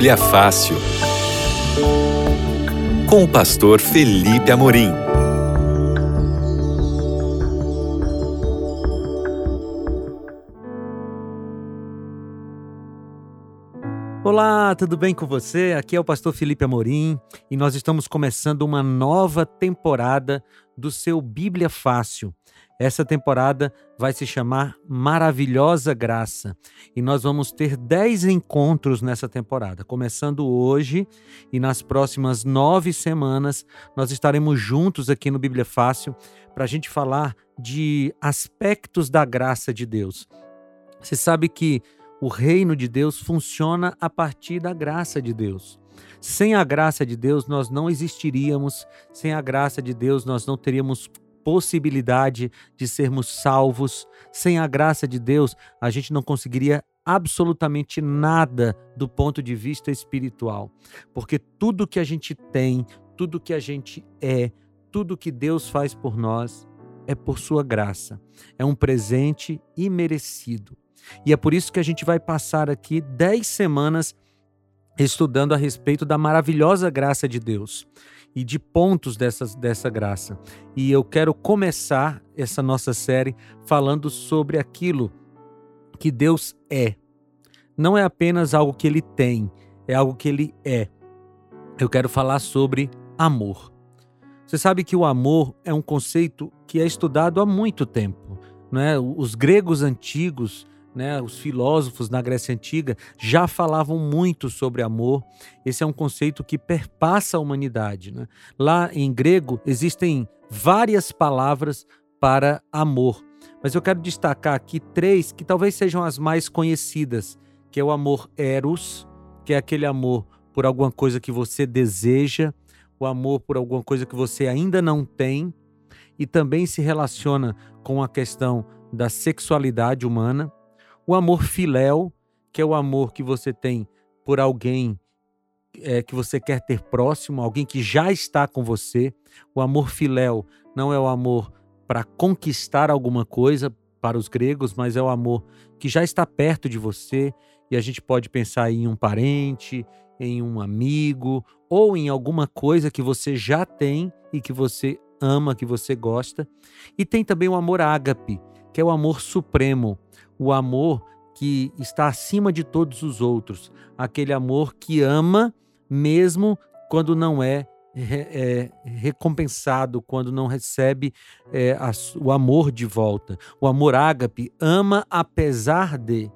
Bíblia Fácil. Com o pastor Felipe Amorim. Olá, tudo bem com você? Aqui é o pastor Felipe Amorim e nós estamos começando uma nova temporada do seu Bíblia Fácil. Essa temporada vai se chamar Maravilhosa Graça e nós vamos ter 10 encontros nessa temporada. Começando hoje e nas próximas nove semanas, nós estaremos juntos aqui no Bíblia Fácil para a gente falar de aspectos da graça de Deus. Você sabe que o reino de Deus funciona a partir da graça de Deus. Sem a graça de Deus, nós não existiríamos. Sem a graça de Deus, nós não teríamos possibilidade de sermos salvos. Sem a graça de Deus, a gente não conseguiria absolutamente nada do ponto de vista espiritual, porque tudo que a gente tem, tudo que a gente é, tudo que Deus faz por nós é por sua graça. É um presente imerecido. E é por isso que a gente vai passar aqui dez semanas estudando a respeito da maravilhosa graça de Deus e de pontos dessas, dessa graça. E eu quero começar essa nossa série falando sobre aquilo que Deus é. Não é apenas algo que ele tem, é algo que ele é. Eu quero falar sobre amor. Você sabe que o amor é um conceito que é estudado há muito tempo. Né? Os gregos antigos né, os filósofos na Grécia Antiga já falavam muito sobre amor. Esse é um conceito que perpassa a humanidade. Né? Lá em grego existem várias palavras para amor, mas eu quero destacar aqui três que talvez sejam as mais conhecidas, que é o amor eros, que é aquele amor por alguma coisa que você deseja, o amor por alguma coisa que você ainda não tem, e também se relaciona com a questão da sexualidade humana o amor filéu, que é o amor que você tem por alguém é, que você quer ter próximo, alguém que já está com você. O amor filéu não é o amor para conquistar alguma coisa para os gregos, mas é o amor que já está perto de você. E a gente pode pensar em um parente, em um amigo ou em alguma coisa que você já tem e que você ama, que você gosta. E tem também o amor ágape, que é o amor supremo, o amor que está acima de todos os outros, aquele amor que ama mesmo quando não é, é recompensado, quando não recebe é, a, o amor de volta. O amor ágape ama apesar de.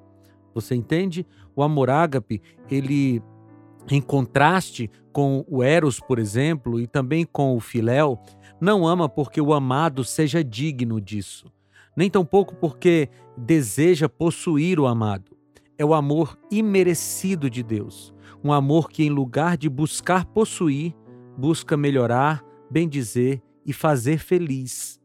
Você entende? O amor ágape, ele em contraste com o eros, por exemplo, e também com o filéu, não ama porque o amado seja digno disso nem tampouco porque deseja possuir o amado. É o amor imerecido de Deus, um amor que, em lugar de buscar possuir, busca melhorar, bendizer e fazer feliz.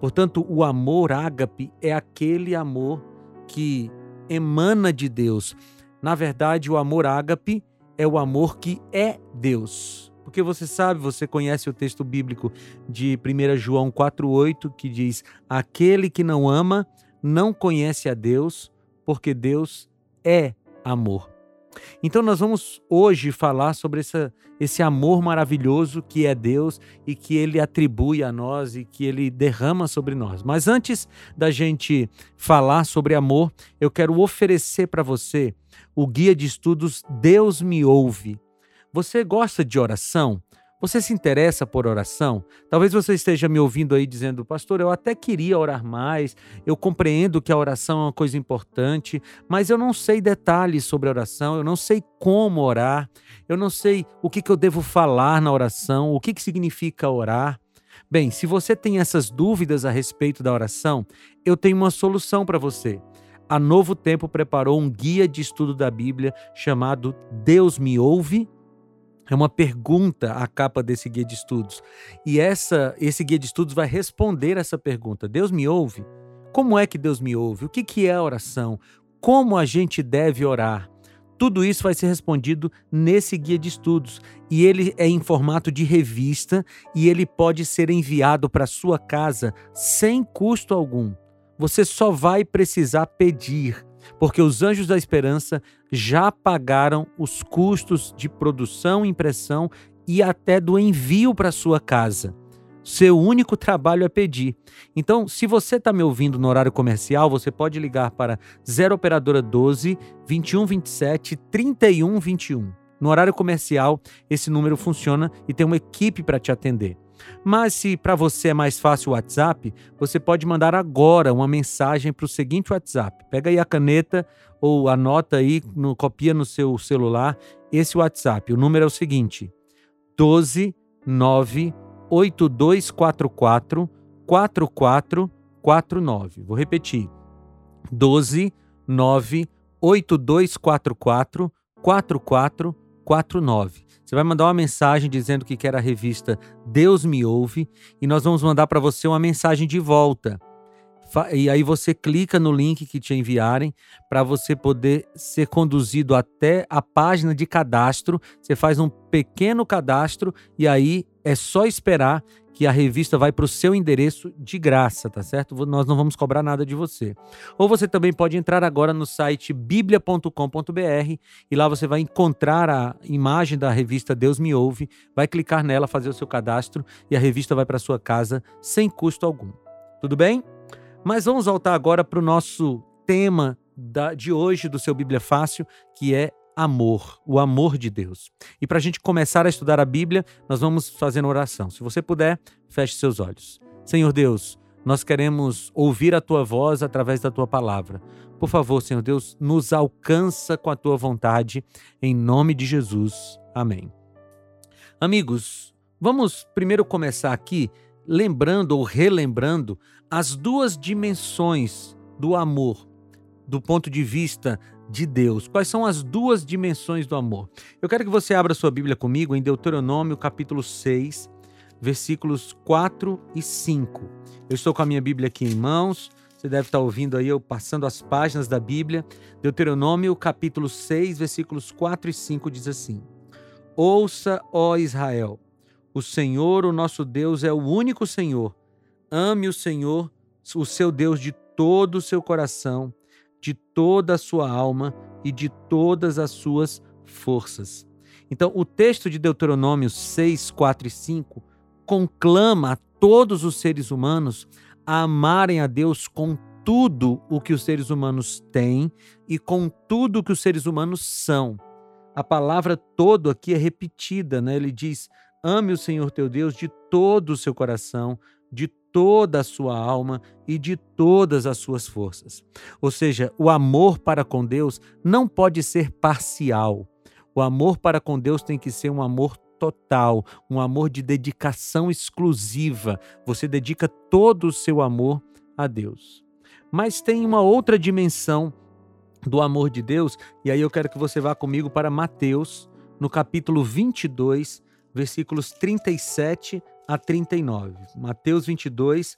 Portanto, o amor ágape é aquele amor que emana de Deus. Na verdade, o amor ágape é o amor que é Deus. Porque você sabe, você conhece o texto bíblico de 1 João 4,8 que diz: Aquele que não ama não conhece a Deus, porque Deus é amor. Então, nós vamos hoje falar sobre essa, esse amor maravilhoso que é Deus e que Ele atribui a nós e que Ele derrama sobre nós. Mas antes da gente falar sobre amor, eu quero oferecer para você o guia de estudos Deus Me Ouve. Você gosta de oração? Você se interessa por oração? Talvez você esteja me ouvindo aí dizendo, pastor, eu até queria orar mais, eu compreendo que a oração é uma coisa importante, mas eu não sei detalhes sobre oração, eu não sei como orar, eu não sei o que, que eu devo falar na oração, o que, que significa orar. Bem, se você tem essas dúvidas a respeito da oração, eu tenho uma solução para você. A Novo Tempo preparou um guia de estudo da Bíblia chamado Deus Me Ouve é uma pergunta a capa desse guia de estudos. E essa, esse guia de estudos vai responder essa pergunta. Deus me ouve? Como é que Deus me ouve? O que, que é a oração? Como a gente deve orar? Tudo isso vai ser respondido nesse guia de estudos. E ele é em formato de revista e ele pode ser enviado para sua casa sem custo algum. Você só vai precisar pedir. Porque os Anjos da Esperança já pagaram os custos de produção, impressão e até do envio para sua casa. Seu único trabalho é pedir. Então, se você está me ouvindo no horário comercial, você pode ligar para 0 Operadora 12 21 27 31 21. No horário comercial, esse número funciona e tem uma equipe para te atender. Mas se para você é mais fácil o WhatsApp, você pode mandar agora uma mensagem para o seguinte WhatsApp. Pega aí a caneta ou anota aí, no, copia no seu celular esse WhatsApp. O número é o seguinte: 12 9 8244 4449. Vou repetir. 12 9 8244 4449. Você vai mandar uma mensagem dizendo que quer a revista Deus Me Ouve e nós vamos mandar para você uma mensagem de volta. E aí você clica no link que te enviarem para você poder ser conduzido até a página de cadastro. Você faz um pequeno cadastro e aí é só esperar que a revista vai para o seu endereço de graça, tá certo? Nós não vamos cobrar nada de você. Ou você também pode entrar agora no site biblia.com.br e lá você vai encontrar a imagem da revista Deus Me Ouve, vai clicar nela, fazer o seu cadastro e a revista vai para sua casa sem custo algum. Tudo bem? Mas vamos voltar agora para o nosso tema da, de hoje do seu Bíblia Fácil, que é amor, o amor de Deus. E para a gente começar a estudar a Bíblia, nós vamos fazer uma oração. Se você puder, feche seus olhos. Senhor Deus, nós queremos ouvir a tua voz através da tua palavra. Por favor, Senhor Deus, nos alcança com a tua vontade, em nome de Jesus. Amém. Amigos, vamos primeiro começar aqui lembrando ou relembrando as duas dimensões do amor do ponto de vista de Deus. Quais são as duas dimensões do amor? Eu quero que você abra sua Bíblia comigo em Deuteronômio, capítulo 6, versículos 4 e 5. Eu estou com a minha Bíblia aqui em mãos. Você deve estar ouvindo aí eu passando as páginas da Bíblia. Deuteronômio, capítulo 6, versículos 4 e 5 diz assim: Ouça, ó Israel, o Senhor, o nosso Deus, é o único Senhor. Ame o Senhor, o seu Deus, de todo o seu coração de toda a sua alma e de todas as suas forças. Então, o texto de Deuteronômio 6, 4 e 5 conclama a todos os seres humanos a amarem a Deus com tudo o que os seres humanos têm e com tudo o que os seres humanos são. A palavra todo aqui é repetida, né? Ele diz: ame o Senhor teu Deus de todo o seu coração, de toda a sua alma e de todas as suas forças. Ou seja, o amor para com Deus não pode ser parcial. O amor para com Deus tem que ser um amor total, um amor de dedicação exclusiva. Você dedica todo o seu amor a Deus. Mas tem uma outra dimensão do amor de Deus, e aí eu quero que você vá comigo para Mateus, no capítulo 22, versículos 37 a 39. Mateus 22,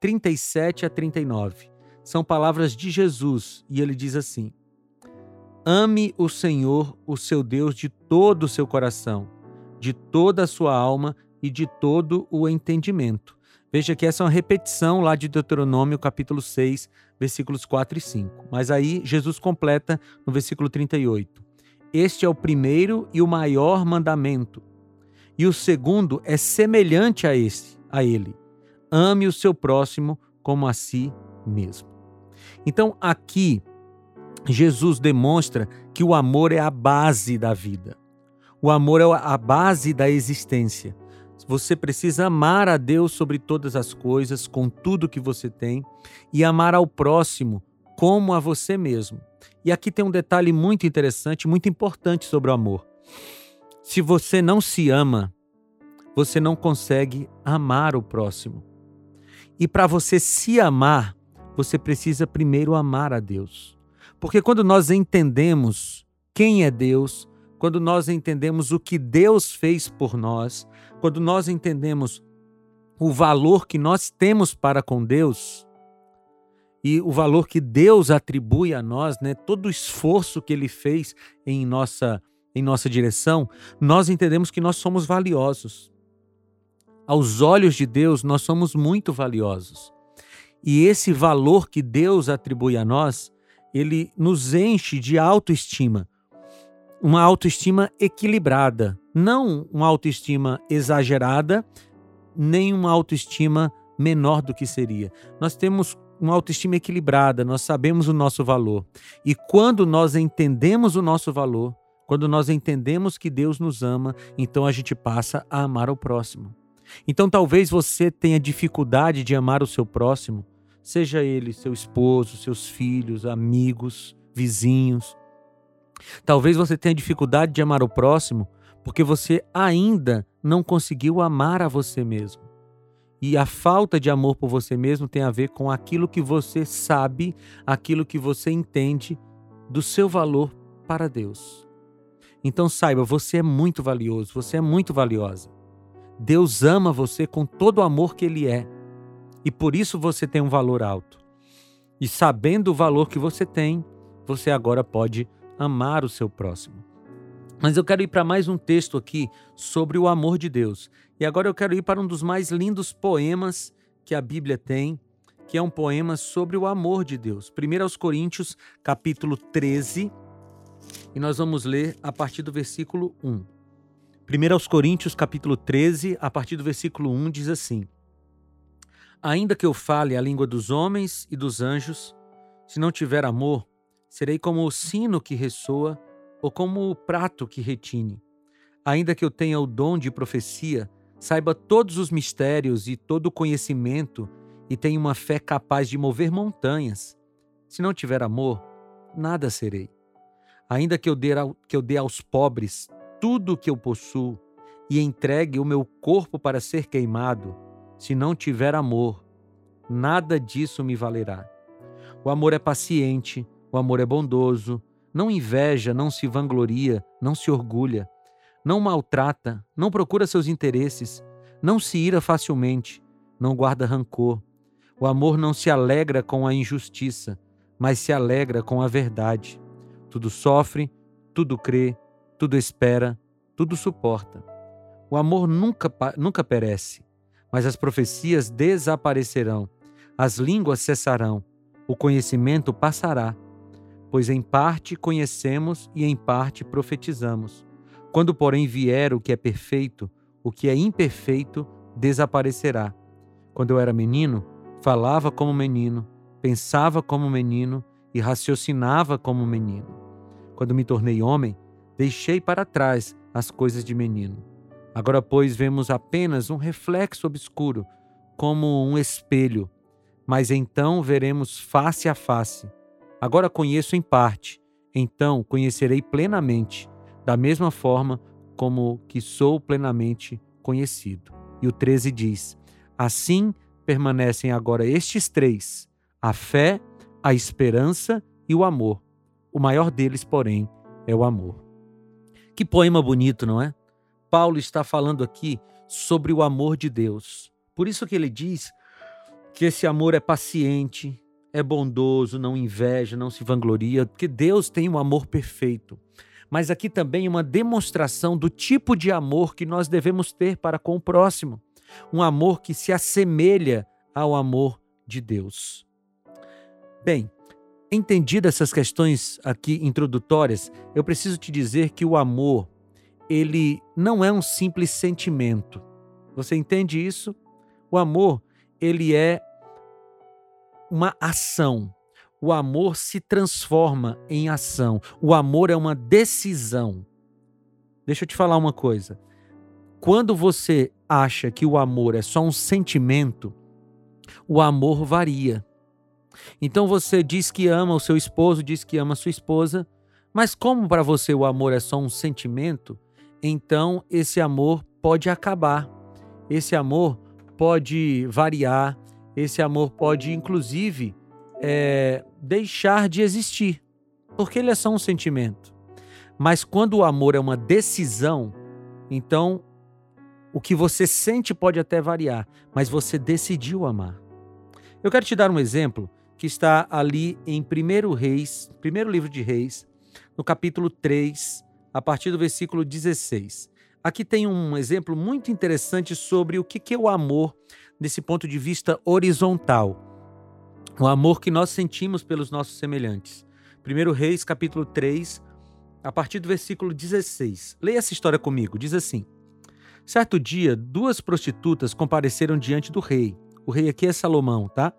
37 a 39. São palavras de Jesus e ele diz assim: Ame o Senhor, o seu Deus, de todo o seu coração, de toda a sua alma e de todo o entendimento. Veja que essa é uma repetição lá de Deuteronômio, capítulo 6, versículos 4 e 5. Mas aí Jesus completa no versículo 38. Este é o primeiro e o maior mandamento e o segundo é semelhante a esse, a ele. Ame o seu próximo como a si mesmo. Então, aqui Jesus demonstra que o amor é a base da vida. O amor é a base da existência. Você precisa amar a Deus sobre todas as coisas, com tudo que você tem, e amar ao próximo como a você mesmo. E aqui tem um detalhe muito interessante, muito importante sobre o amor. Se você não se ama, você não consegue amar o próximo. E para você se amar, você precisa primeiro amar a Deus. Porque quando nós entendemos quem é Deus, quando nós entendemos o que Deus fez por nós, quando nós entendemos o valor que nós temos para com Deus e o valor que Deus atribui a nós, né, todo o esforço que ele fez em nossa em nossa direção, nós entendemos que nós somos valiosos. Aos olhos de Deus, nós somos muito valiosos. E esse valor que Deus atribui a nós, ele nos enche de autoestima. Uma autoestima equilibrada, não uma autoestima exagerada, nem uma autoestima menor do que seria. Nós temos uma autoestima equilibrada, nós sabemos o nosso valor. E quando nós entendemos o nosso valor, quando nós entendemos que Deus nos ama, então a gente passa a amar o próximo. Então talvez você tenha dificuldade de amar o seu próximo, seja ele seu esposo, seus filhos, amigos, vizinhos. Talvez você tenha dificuldade de amar o próximo porque você ainda não conseguiu amar a você mesmo. E a falta de amor por você mesmo tem a ver com aquilo que você sabe, aquilo que você entende do seu valor para Deus. Então saiba, você é muito valioso, você é muito valiosa. Deus ama você com todo o amor que Ele é. E por isso você tem um valor alto. E sabendo o valor que você tem, você agora pode amar o seu próximo. Mas eu quero ir para mais um texto aqui sobre o amor de Deus. E agora eu quero ir para um dos mais lindos poemas que a Bíblia tem, que é um poema sobre o amor de Deus. 1 aos Coríntios, capítulo 13, e nós vamos ler a partir do versículo 1. 1 aos Coríntios, capítulo 13, a partir do versículo 1, diz assim: Ainda que eu fale a língua dos homens e dos anjos, se não tiver amor, serei como o sino que ressoa ou como o prato que retine. Ainda que eu tenha o dom de profecia, saiba todos os mistérios e todo o conhecimento e tenha uma fé capaz de mover montanhas. Se não tiver amor, nada serei. Ainda que eu dê, que eu dê aos pobres tudo o que eu possuo e entregue o meu corpo para ser queimado, se não tiver amor, nada disso me valerá. O amor é paciente, o amor é bondoso, não inveja, não se vangloria, não se orgulha, não maltrata, não procura seus interesses, não se ira facilmente, não guarda rancor. O amor não se alegra com a injustiça, mas se alegra com a verdade. Tudo sofre, tudo crê, tudo espera, tudo suporta. O amor nunca, nunca perece, mas as profecias desaparecerão, as línguas cessarão, o conhecimento passará pois em parte conhecemos e em parte profetizamos. Quando, porém, vier o que é perfeito, o que é imperfeito desaparecerá. Quando eu era menino, falava como menino, pensava como menino e raciocinava como menino. Quando me tornei homem, deixei para trás as coisas de menino. Agora, pois, vemos apenas um reflexo obscuro, como um espelho, mas então veremos face a face. Agora conheço em parte, então conhecerei plenamente, da mesma forma como que sou plenamente conhecido. E o 13 diz: Assim permanecem agora estes três: a fé, a esperança e o amor. O maior deles, porém, é o amor. Que poema bonito, não é? Paulo está falando aqui sobre o amor de Deus. Por isso que ele diz que esse amor é paciente, é bondoso, não inveja, não se vangloria, porque Deus tem um amor perfeito. Mas aqui também uma demonstração do tipo de amor que nós devemos ter para com o próximo. Um amor que se assemelha ao amor de Deus. Bem, entendidas essas questões aqui introdutórias, eu preciso te dizer que o amor, ele não é um simples sentimento. Você entende isso? O amor, ele é uma ação. O amor se transforma em ação. O amor é uma decisão. Deixa eu te falar uma coisa. Quando você acha que o amor é só um sentimento, o amor varia. Então você diz que ama o seu esposo, diz que ama a sua esposa, mas como para você o amor é só um sentimento, então esse amor pode acabar. Esse amor pode variar, esse amor pode, inclusive, é, deixar de existir, porque ele é só um sentimento. Mas quando o amor é uma decisão, então o que você sente pode até variar, mas você decidiu amar. Eu quero te dar um exemplo que está ali em 1 Reis, primeiro livro de Reis, no capítulo 3, a partir do versículo 16. Aqui tem um exemplo muito interessante sobre o que é o amor desse ponto de vista horizontal. O amor que nós sentimos pelos nossos semelhantes. 1 Reis, capítulo 3, a partir do versículo 16. Leia essa história comigo. Diz assim: Certo dia, duas prostitutas compareceram diante do rei. O rei aqui é Salomão, tá?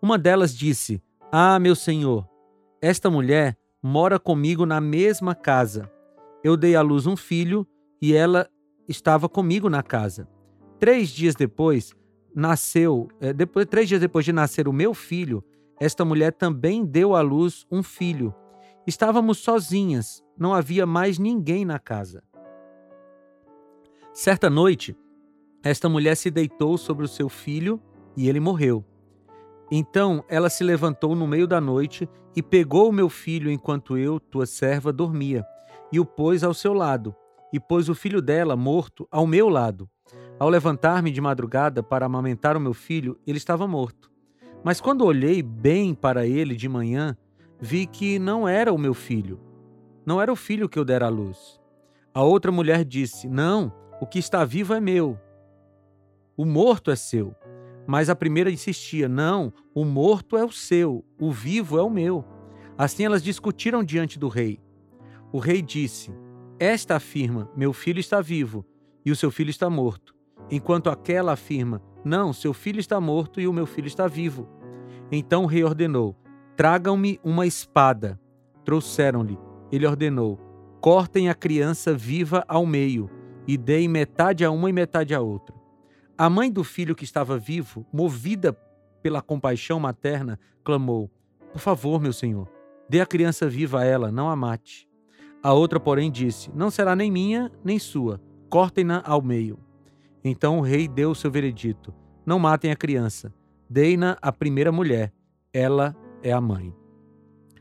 Uma delas disse: Ah, meu senhor, esta mulher mora comigo na mesma casa. Eu dei à luz um filho e ela estava comigo na casa. Três dias depois, nasceu, é, depois, três dias depois de nascer o meu filho, esta mulher também deu à luz um filho. Estávamos sozinhas, não havia mais ninguém na casa. Certa noite, esta mulher se deitou sobre o seu filho e ele morreu. Então ela se levantou no meio da noite e pegou o meu filho enquanto eu, tua serva, dormia, e o pôs ao seu lado, e pôs o filho dela, morto, ao meu lado. Ao levantar-me de madrugada para amamentar o meu filho, ele estava morto. Mas quando olhei bem para ele de manhã, vi que não era o meu filho. Não era o filho que eu dera à luz. A outra mulher disse: Não, o que está vivo é meu. O morto é seu. Mas a primeira insistia: Não, o morto é o seu, o vivo é o meu. Assim elas discutiram diante do rei. O rei disse: Esta afirma: Meu filho está vivo, e o seu filho está morto. Enquanto aquela afirma: Não, seu filho está morto e o meu filho está vivo. Então o rei ordenou: Tragam-me uma espada. Trouxeram-lhe. Ele ordenou: Cortem a criança viva ao meio e deem metade a uma e metade a outra. A mãe do filho que estava vivo, movida pela compaixão materna, clamou: Por favor, meu senhor, dê a criança viva a ela, não a mate. A outra, porém, disse: Não será nem minha nem sua, cortem-na ao meio. Então o rei deu o seu veredito: Não matem a criança, deem-na à primeira mulher, ela é a mãe.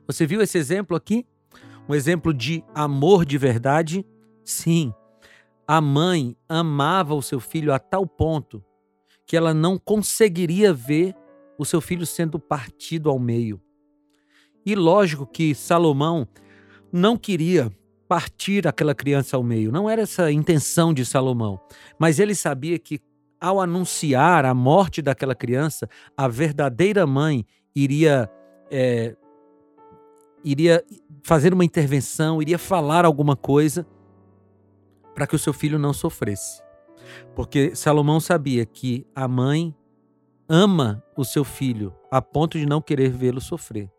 Você viu esse exemplo aqui? Um exemplo de amor de verdade? Sim, a mãe amava o seu filho a tal ponto que ela não conseguiria ver o seu filho sendo partido ao meio. E lógico que Salomão não queria partir aquela criança ao meio, não era essa a intenção de Salomão, mas ele sabia que ao anunciar a morte daquela criança, a verdadeira mãe iria é, iria fazer uma intervenção, iria falar alguma coisa para que o seu filho não sofresse. Porque Salomão sabia que a mãe ama o seu filho a ponto de não querer vê-lo sofrer.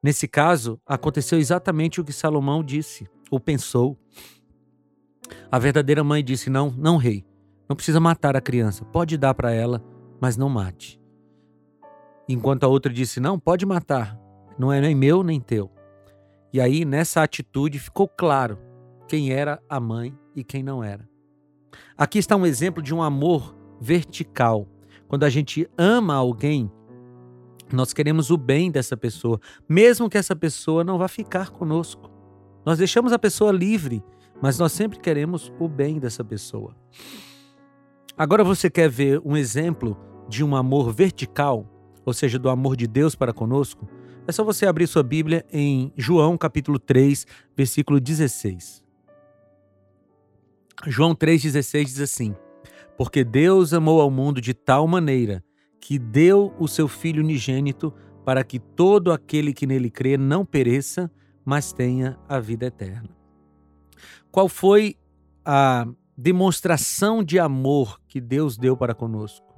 Nesse caso, aconteceu exatamente o que Salomão disse ou pensou. A verdadeira mãe disse: Não, não, rei, não precisa matar a criança, pode dar para ela, mas não mate. Enquanto a outra disse: Não, pode matar, não é nem meu nem teu. E aí, nessa atitude, ficou claro quem era a mãe e quem não era. Aqui está um exemplo de um amor vertical. Quando a gente ama alguém, nós queremos o bem dessa pessoa, mesmo que essa pessoa não vá ficar conosco. Nós deixamos a pessoa livre, mas nós sempre queremos o bem dessa pessoa. Agora você quer ver um exemplo de um amor vertical, ou seja, do amor de Deus para conosco? É só você abrir sua Bíblia em João capítulo 3, versículo 16. João 3,16 diz assim: Porque Deus amou ao mundo de tal maneira que deu o seu Filho unigênito para que todo aquele que nele crê não pereça, mas tenha a vida eterna. Qual foi a demonstração de amor que Deus deu para conosco?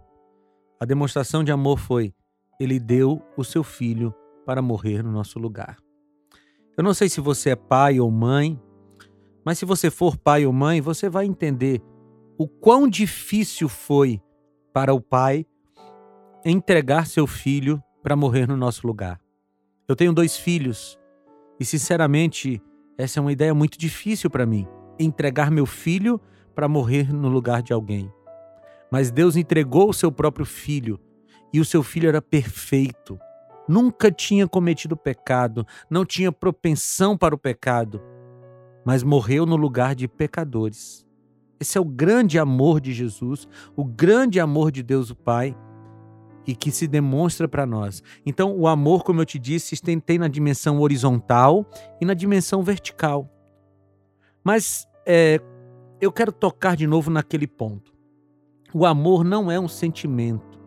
A demonstração de amor foi: Ele deu o seu Filho para morrer no nosso lugar. Eu não sei se você é pai ou mãe, mas se você for pai ou mãe, você vai entender o quão difícil foi para o pai entregar seu filho para morrer no nosso lugar. Eu tenho dois filhos e, sinceramente, essa é uma ideia muito difícil para mim entregar meu filho para morrer no lugar de alguém. Mas Deus entregou o seu próprio filho e o seu filho era perfeito. Nunca tinha cometido pecado, não tinha propensão para o pecado mas morreu no lugar de pecadores. Esse é o grande amor de Jesus, o grande amor de Deus o Pai e que se demonstra para nós. Então, o amor, como eu te disse, tem, na dimensão horizontal e na dimensão vertical. Mas é, eu quero tocar de novo naquele ponto. O amor não é um sentimento,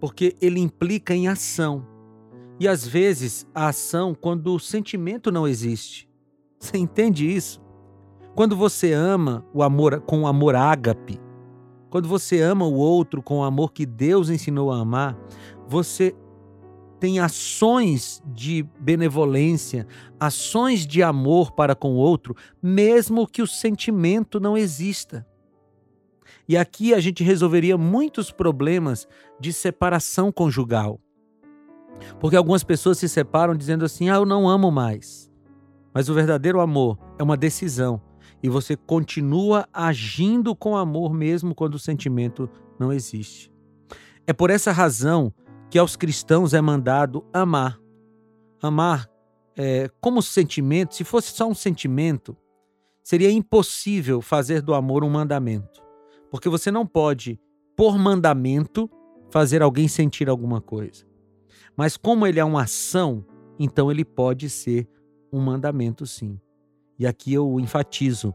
porque ele implica em ação. e às vezes a ação quando o sentimento não existe. Você entende isso? Quando você ama o amor com o amor ágape, quando você ama o outro com o amor que Deus ensinou a amar, você tem ações de benevolência, ações de amor para com o outro, mesmo que o sentimento não exista. E aqui a gente resolveria muitos problemas de separação conjugal. Porque algumas pessoas se separam dizendo assim: ah, eu não amo mais. Mas o verdadeiro amor é uma decisão. E você continua agindo com amor mesmo quando o sentimento não existe. É por essa razão que aos cristãos é mandado amar. Amar é, como sentimento, se fosse só um sentimento, seria impossível fazer do amor um mandamento. Porque você não pode, por mandamento, fazer alguém sentir alguma coisa. Mas como ele é uma ação, então ele pode ser um mandamento sim. E aqui eu enfatizo: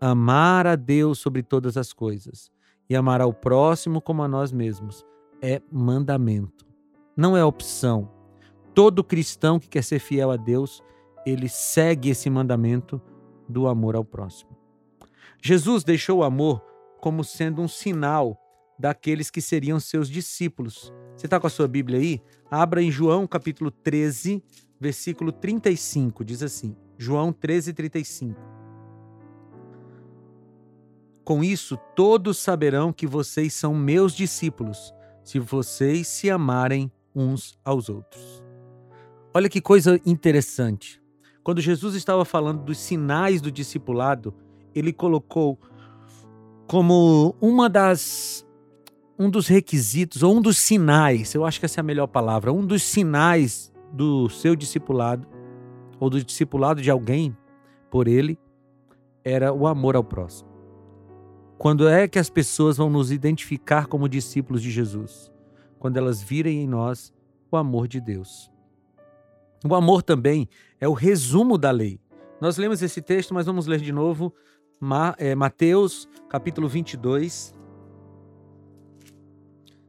amar a Deus sobre todas as coisas e amar ao próximo como a nós mesmos é mandamento. Não é opção. Todo cristão que quer ser fiel a Deus, ele segue esse mandamento do amor ao próximo. Jesus deixou o amor como sendo um sinal daqueles que seriam seus discípulos. Você está com a sua Bíblia aí? Abra em João capítulo 13, versículo 35. Diz assim: João 13, 35. Com isso, todos saberão que vocês são meus discípulos, se vocês se amarem uns aos outros. Olha que coisa interessante. Quando Jesus estava falando dos sinais do discipulado, ele colocou como uma das um dos requisitos, ou um dos sinais, eu acho que essa é a melhor palavra, um dos sinais do seu discipulado, ou do discipulado de alguém por ele, era o amor ao próximo. Quando é que as pessoas vão nos identificar como discípulos de Jesus? Quando elas virem em nós o amor de Deus. O amor também é o resumo da lei. Nós lemos esse texto, mas vamos ler de novo é, Mateus capítulo 22,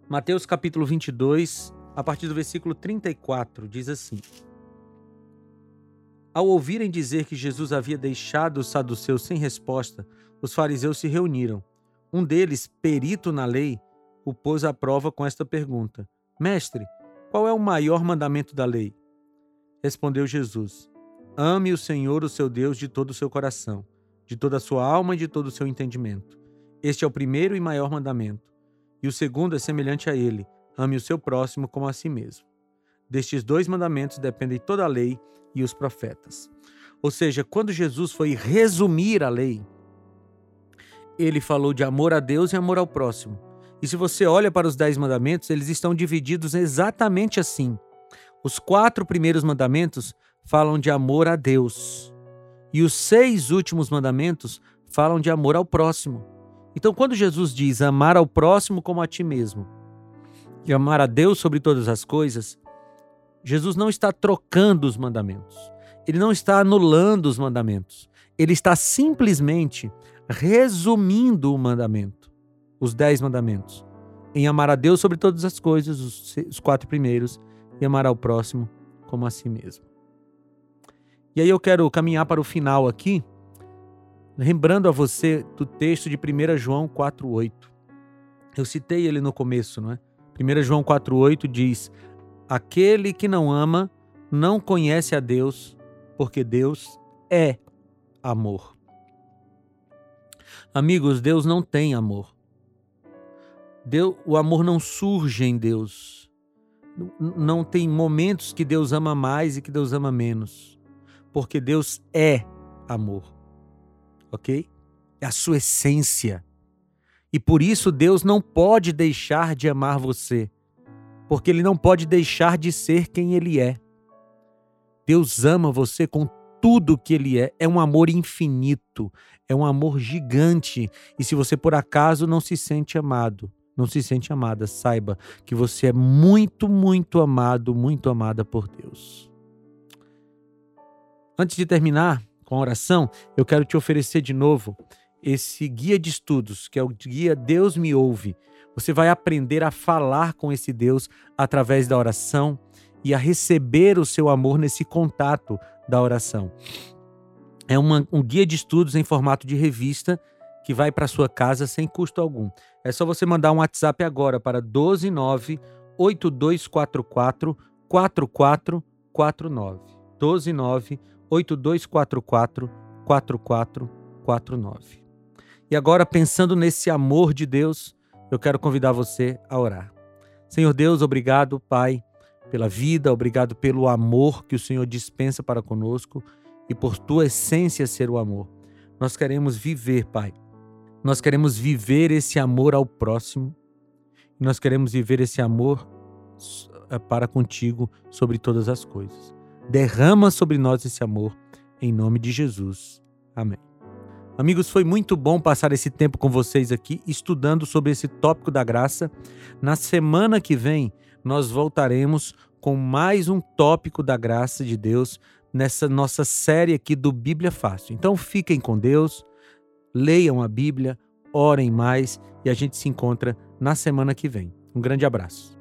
Mateus capítulo 22, a partir do versículo 34, diz assim: Ao ouvirem dizer que Jesus havia deixado os saduceus sem resposta, os fariseus se reuniram. Um deles, perito na lei, o pôs à prova com esta pergunta: Mestre, qual é o maior mandamento da lei? Respondeu Jesus: Ame o Senhor, o seu Deus, de todo o seu coração, de toda a sua alma e de todo o seu entendimento. Este é o primeiro e maior mandamento. E o segundo é semelhante a ele: ame o seu próximo como a si mesmo. Destes dois mandamentos dependem toda a lei e os profetas. Ou seja, quando Jesus foi resumir a lei, ele falou de amor a Deus e amor ao próximo. E se você olha para os dez mandamentos, eles estão divididos exatamente assim. Os quatro primeiros mandamentos falam de amor a Deus. E os seis últimos mandamentos falam de amor ao próximo. Então, quando Jesus diz amar ao próximo como a ti mesmo e amar a Deus sobre todas as coisas, Jesus não está trocando os mandamentos. Ele não está anulando os mandamentos. Ele está simplesmente resumindo o mandamento, os dez mandamentos, em amar a Deus sobre todas as coisas, os quatro primeiros, e amar ao próximo como a si mesmo. E aí eu quero caminhar para o final aqui, lembrando a você do texto de 1 João 4,8. Eu citei ele no começo, não é? 1 João 4,8 diz: Aquele que não ama não conhece a Deus, porque Deus é amor. Amigos, Deus não tem amor. Deus, o amor não surge em Deus. Não tem momentos que Deus ama mais e que Deus ama menos. Porque Deus é amor ok? É a sua essência. E por isso Deus não pode deixar de amar você, porque Ele não pode deixar de ser quem Ele é. Deus ama você com tudo que Ele é. É um amor infinito, é um amor gigante. E se você por acaso não se sente amado, não se sente amada, saiba que você é muito, muito amado, muito amada por Deus. Antes de terminar, com a oração, eu quero te oferecer de novo esse guia de estudos, que é o guia Deus me ouve. Você vai aprender a falar com esse Deus através da oração e a receber o seu amor nesse contato da oração. É uma, um guia de estudos em formato de revista que vai para sua casa sem custo algum. É só você mandar um WhatsApp agora para 129 8244 4449. 129 8244 4449. E agora, pensando nesse amor de Deus, eu quero convidar você a orar. Senhor Deus, obrigado, Pai, pela vida, obrigado pelo amor que o Senhor dispensa para conosco e por tua essência ser o amor. Nós queremos viver, Pai. Nós queremos viver esse amor ao próximo. Nós queremos viver esse amor eh, para contigo sobre todas as coisas. Derrama sobre nós esse amor, em nome de Jesus. Amém. Amigos, foi muito bom passar esse tempo com vocês aqui estudando sobre esse tópico da graça. Na semana que vem, nós voltaremos com mais um tópico da graça de Deus nessa nossa série aqui do Bíblia Fácil. Então fiquem com Deus, leiam a Bíblia, orem mais e a gente se encontra na semana que vem. Um grande abraço.